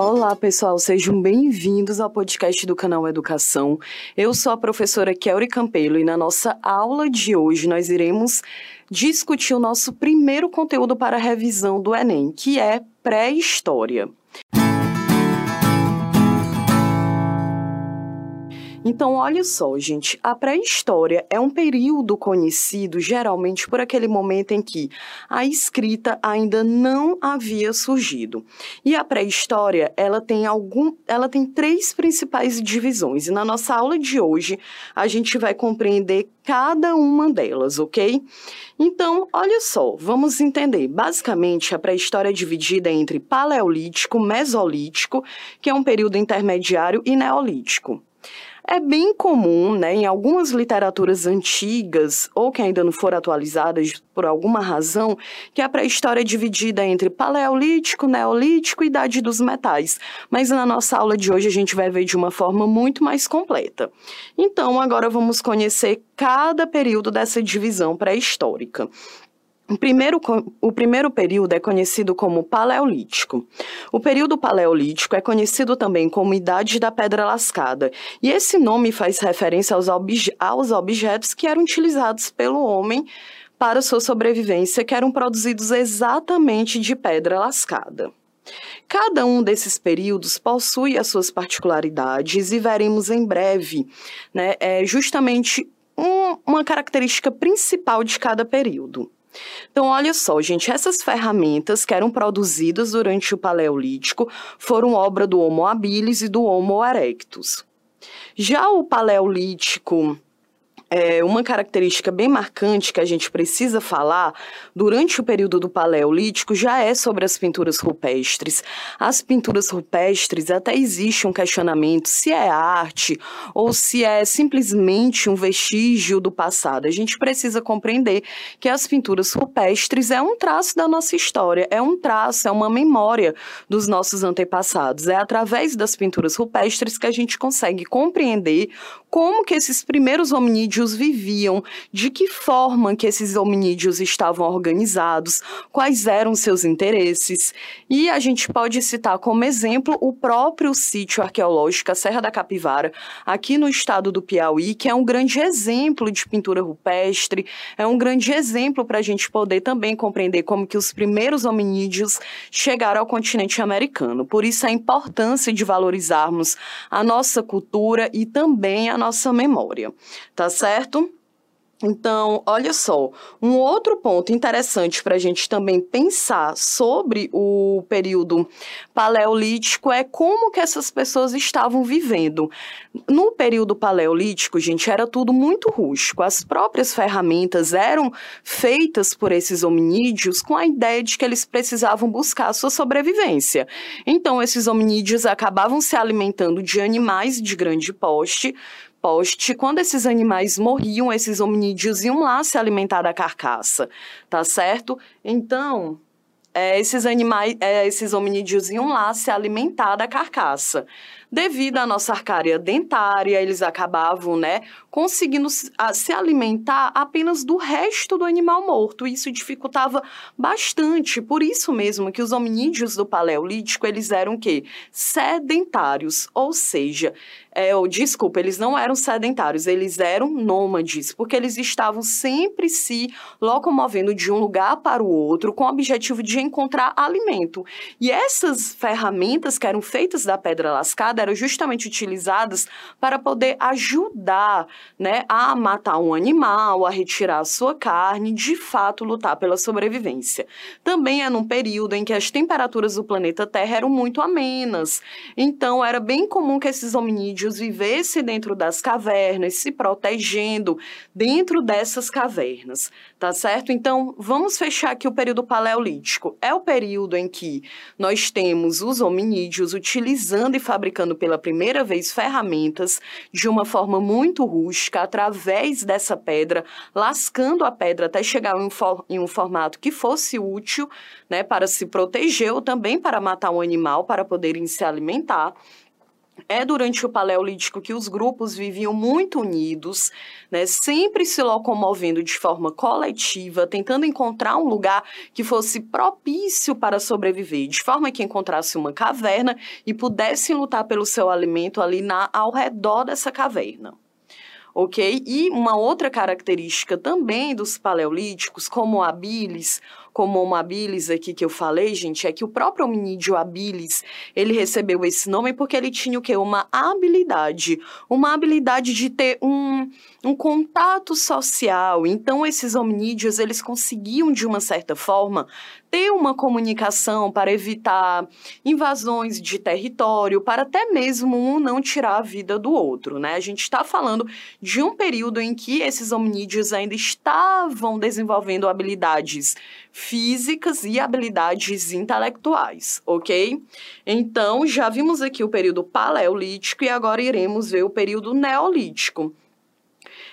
Olá, pessoal, sejam bem-vindos ao podcast do canal Educação. Eu sou a professora Kelly Campelo e na nossa aula de hoje nós iremos discutir o nosso primeiro conteúdo para revisão do Enem, que é pré-história. Então, olha só, gente, a pré-história é um período conhecido geralmente por aquele momento em que a escrita ainda não havia surgido. E a pré-história, ela tem algum, ela tem três principais divisões. E na nossa aula de hoje, a gente vai compreender cada uma delas, ok? Então, olha só, vamos entender. Basicamente, a pré-história é dividida entre paleolítico, mesolítico, que é um período intermediário, e neolítico. É bem comum, né, em algumas literaturas antigas, ou que ainda não foram atualizadas por alguma razão, que a pré-história é dividida entre paleolítico, neolítico e idade dos metais. Mas na nossa aula de hoje a gente vai ver de uma forma muito mais completa. Então, agora vamos conhecer cada período dessa divisão pré-histórica. O primeiro, o primeiro período é conhecido como Paleolítico. O período Paleolítico é conhecido também como Idade da Pedra Lascada, e esse nome faz referência aos, obje aos objetos que eram utilizados pelo homem para sua sobrevivência, que eram produzidos exatamente de pedra lascada. Cada um desses períodos possui as suas particularidades e veremos em breve né, é, justamente um, uma característica principal de cada período. Então, olha só, gente, essas ferramentas que eram produzidas durante o Paleolítico foram obra do Homo habilis e do Homo erectus. Já o Paleolítico é, uma característica bem marcante que a gente precisa falar durante o período do Paleolítico já é sobre as pinturas rupestres. As pinturas rupestres até existe um questionamento se é arte ou se é simplesmente um vestígio do passado. A gente precisa compreender que as pinturas rupestres é um traço da nossa história, é um traço, é uma memória dos nossos antepassados. É através das pinturas rupestres que a gente consegue compreender como que esses primeiros hominídeos viviam, de que forma que esses hominídeos estavam organizados, quais eram seus interesses. E a gente pode citar como exemplo o próprio sítio arqueológico, Serra da Capivara, aqui no estado do Piauí, que é um grande exemplo de pintura rupestre, é um grande exemplo para a gente poder também compreender como que os primeiros hominídeos chegaram ao continente americano. Por isso a importância de valorizarmos a nossa cultura e também a nossa memória, tá certo? Então, olha só, um outro ponto interessante para a gente também pensar sobre o período paleolítico é como que essas pessoas estavam vivendo. No período paleolítico, gente, era tudo muito rústico. As próprias ferramentas eram feitas por esses hominídeos com a ideia de que eles precisavam buscar a sua sobrevivência. Então, esses hominídeos acabavam se alimentando de animais de grande poste, poste, quando esses animais morriam, esses hominídeos iam lá se alimentar da carcaça, tá certo? Então, é, esses animais, é, esses hominídeos iam lá se alimentar da carcaça. Devido à nossa arcária dentária, eles acabavam, né, conseguindo se alimentar apenas do resto do animal morto. Isso dificultava bastante. Por isso mesmo que os hominídeos do Paleolítico, eles eram o quê? Sedentários, ou seja, é, ou, desculpa, eles não eram sedentários, eles eram nômades, porque eles estavam sempre se locomovendo de um lugar para o outro com o objetivo de encontrar alimento. E essas ferramentas que eram feitas da pedra lascada eram justamente utilizadas para poder ajudar né, a matar um animal, a retirar a sua carne, de fato lutar pela sobrevivência. Também é num período em que as temperaturas do planeta Terra eram muito amenas, então era bem comum que esses hominídeos índios vivesse dentro das cavernas, se protegendo dentro dessas cavernas, tá certo? Então, vamos fechar aqui o período paleolítico. É o período em que nós temos os hominídeos utilizando e fabricando pela primeira vez ferramentas de uma forma muito rústica, através dessa pedra, lascando a pedra até chegar em um, for em um formato que fosse útil, né, para se proteger ou também para matar um animal, para poderem se alimentar. É durante o Paleolítico que os grupos viviam muito unidos, né, sempre se locomovendo de forma coletiva, tentando encontrar um lugar que fosse propício para sobreviver, de forma que encontrasse uma caverna e pudessem lutar pelo seu alimento ali na, ao redor dessa caverna ok? E uma outra característica também dos paleolíticos, como a bilis, como o habilis aqui que eu falei, gente, é que o próprio hominídeo habilis, ele recebeu esse nome porque ele tinha o quê? Uma habilidade, uma habilidade de ter um, um contato social. Então, esses hominídeos, eles conseguiam, de uma certa forma, ter uma comunicação para evitar invasões de território, para até mesmo um não tirar a vida do outro, né? A gente está falando de um período em que esses hominídeos ainda estavam desenvolvendo habilidades físicas e habilidades intelectuais, ok? Então, já vimos aqui o período paleolítico e agora iremos ver o período neolítico.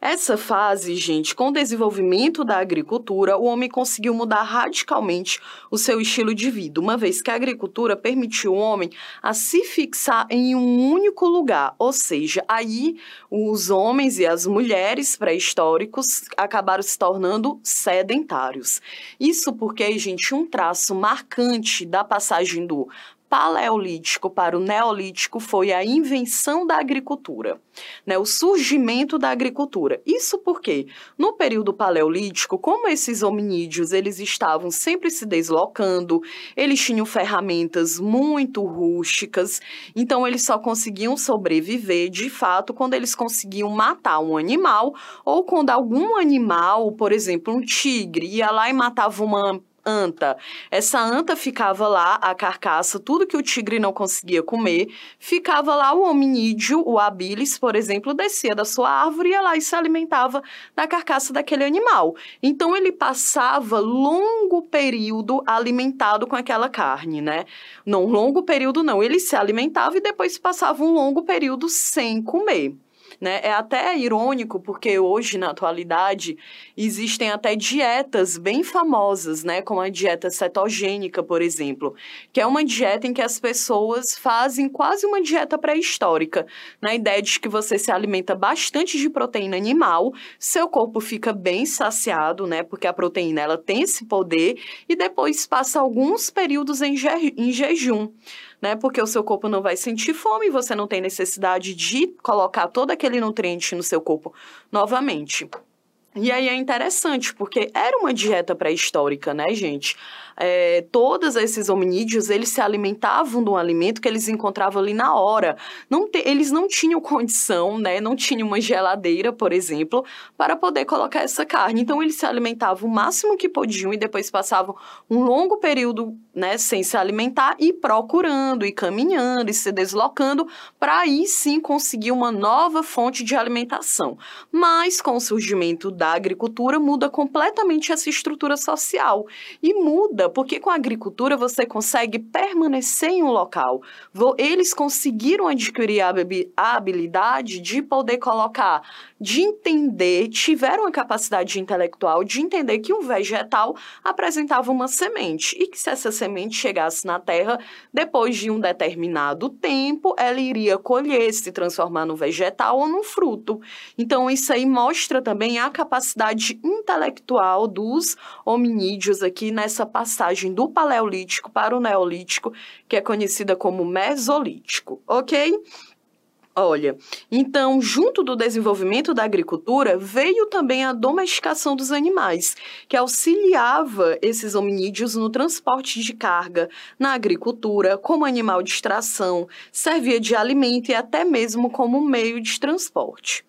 Essa fase, gente, com o desenvolvimento da agricultura, o homem conseguiu mudar radicalmente o seu estilo de vida, uma vez que a agricultura permitiu o homem a se fixar em um único lugar, ou seja, aí os homens e as mulheres pré-históricos acabaram se tornando sedentários. Isso porque, gente, um traço marcante da passagem do paleolítico para o neolítico foi a invenção da agricultura, né, o surgimento da agricultura. Isso porque, no período paleolítico, como esses hominídeos eles estavam sempre se deslocando, eles tinham ferramentas muito rústicas, então eles só conseguiam sobreviver de fato quando eles conseguiam matar um animal ou quando algum animal, por exemplo, um tigre, ia lá e matava uma anta. Essa anta ficava lá, a carcaça, tudo que o tigre não conseguia comer, ficava lá o hominídeo, o habilis, por exemplo, descia da sua árvore, ia lá e se alimentava da carcaça daquele animal. Então ele passava longo período alimentado com aquela carne, né? Não longo período não, ele se alimentava e depois passava um longo período sem comer. Né? É até irônico, porque hoje, na atualidade, existem até dietas bem famosas, né? como a dieta cetogênica, por exemplo, que é uma dieta em que as pessoas fazem quase uma dieta pré-histórica, na ideia de que você se alimenta bastante de proteína animal, seu corpo fica bem saciado, né? porque a proteína ela tem esse poder, e depois passa alguns períodos em, je em jejum né? Porque o seu corpo não vai sentir fome, você não tem necessidade de colocar todo aquele nutriente no seu corpo novamente. E aí é interessante, porque era uma dieta pré-histórica, né, gente? é, todos esses hominídeos, eles se alimentavam de um alimento que eles encontravam ali na hora. Não te, eles não tinham condição, né, não tinham uma geladeira, por exemplo, para poder colocar essa carne. Então, eles se alimentavam o máximo que podiam e depois passavam um longo período, né, sem se alimentar e procurando, e caminhando, e se deslocando, para aí sim conseguir uma nova fonte de alimentação. Mas, com o surgimento da agricultura, muda completamente essa estrutura social e muda porque com a agricultura você consegue permanecer em um local. Eles conseguiram adquirir a habilidade de poder colocar, de entender, tiveram a capacidade intelectual de entender que um vegetal apresentava uma semente e que se essa semente chegasse na terra, depois de um determinado tempo, ela iria colher, se transformar no vegetal ou no fruto. Então, isso aí mostra também a capacidade intelectual dos hominídeos aqui nessa passagem do Paleolítico para o Neolítico, que é conhecida como Mesolítico, ok? Olha, então, junto do desenvolvimento da agricultura, veio também a domesticação dos animais, que auxiliava esses hominídeos no transporte de carga, na agricultura, como animal de extração, servia de alimento e até mesmo como meio de transporte.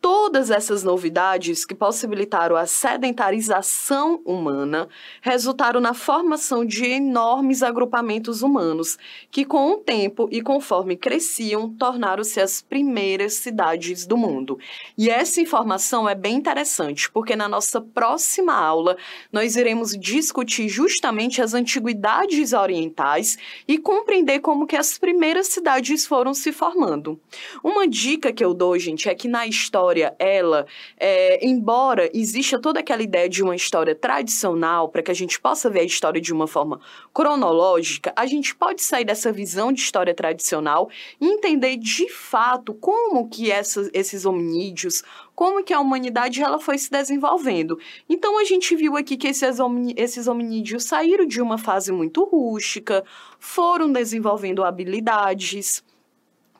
Todas essas novidades que possibilitaram a sedentarização humana resultaram na formação de enormes agrupamentos humanos, que com o tempo e conforme cresciam, tornaram-se as primeiras cidades do mundo. E essa informação é bem interessante, porque na nossa próxima aula nós iremos discutir justamente as antiguidades orientais e compreender como que as primeiras cidades foram se formando. Uma dica que eu dou, gente, é que na história pré-história, ela, é, embora exista toda aquela ideia de uma história tradicional, para que a gente possa ver a história de uma forma cronológica, a gente pode sair dessa visão de história tradicional e entender de fato como que essa, esses hominídeos, como que a humanidade ela foi se desenvolvendo. Então a gente viu aqui que esses, esses hominídeos saíram de uma fase muito rústica, foram desenvolvendo habilidades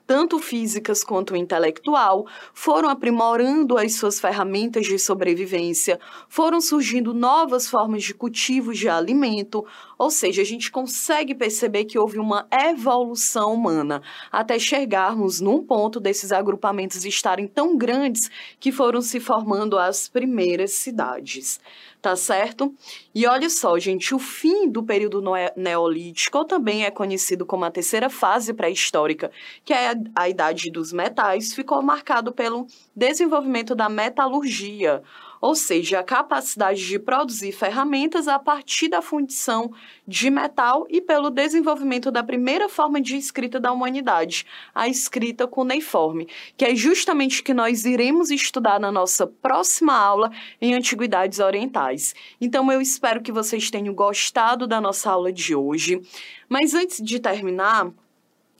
tanto físicas quanto intelectual, foram aprimorando as suas ferramentas de sobrevivência, foram surgindo novas formas de cultivo de alimento, ou seja, a gente consegue perceber que houve uma evolução humana até chegarmos num ponto desses agrupamentos estarem tão grandes que foram se formando as primeiras cidades tá certo? E olha só, gente, o fim do período neolítico também é conhecido como a terceira fase pré-histórica, que é a idade dos metais, ficou marcado pelo desenvolvimento da metalurgia, ou seja, a capacidade de produzir ferramentas a partir da fundição de metal e pelo desenvolvimento da primeira forma de escrita da humanidade, a escrita cuneiforme, que é justamente o que nós iremos estudar na nossa próxima aula em Antiguidades Orientais. Então, eu espero que vocês tenham gostado da nossa aula de hoje. Mas antes de terminar,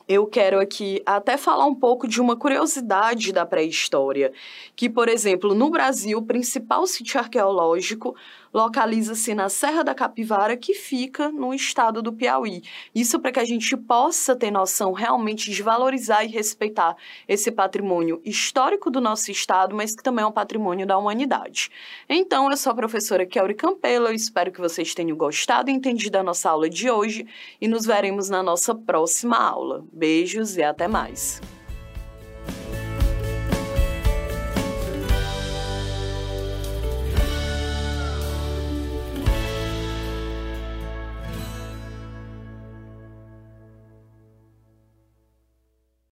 eu quero aqui até falar um pouco de uma curiosidade da pré-história, que, por exemplo, no Brasil, o principal sítio arqueológico localiza-se na Serra da Capivara, que fica no estado do Piauí. Isso para que a gente possa ter noção realmente de valorizar e respeitar esse patrimônio histórico do nosso estado, mas que também é um patrimônio da humanidade. Então, eu sou a professora Kelly Campelo, espero que vocês tenham gostado e entendido a nossa aula de hoje e nos veremos na nossa próxima aula. Beijos e até mais!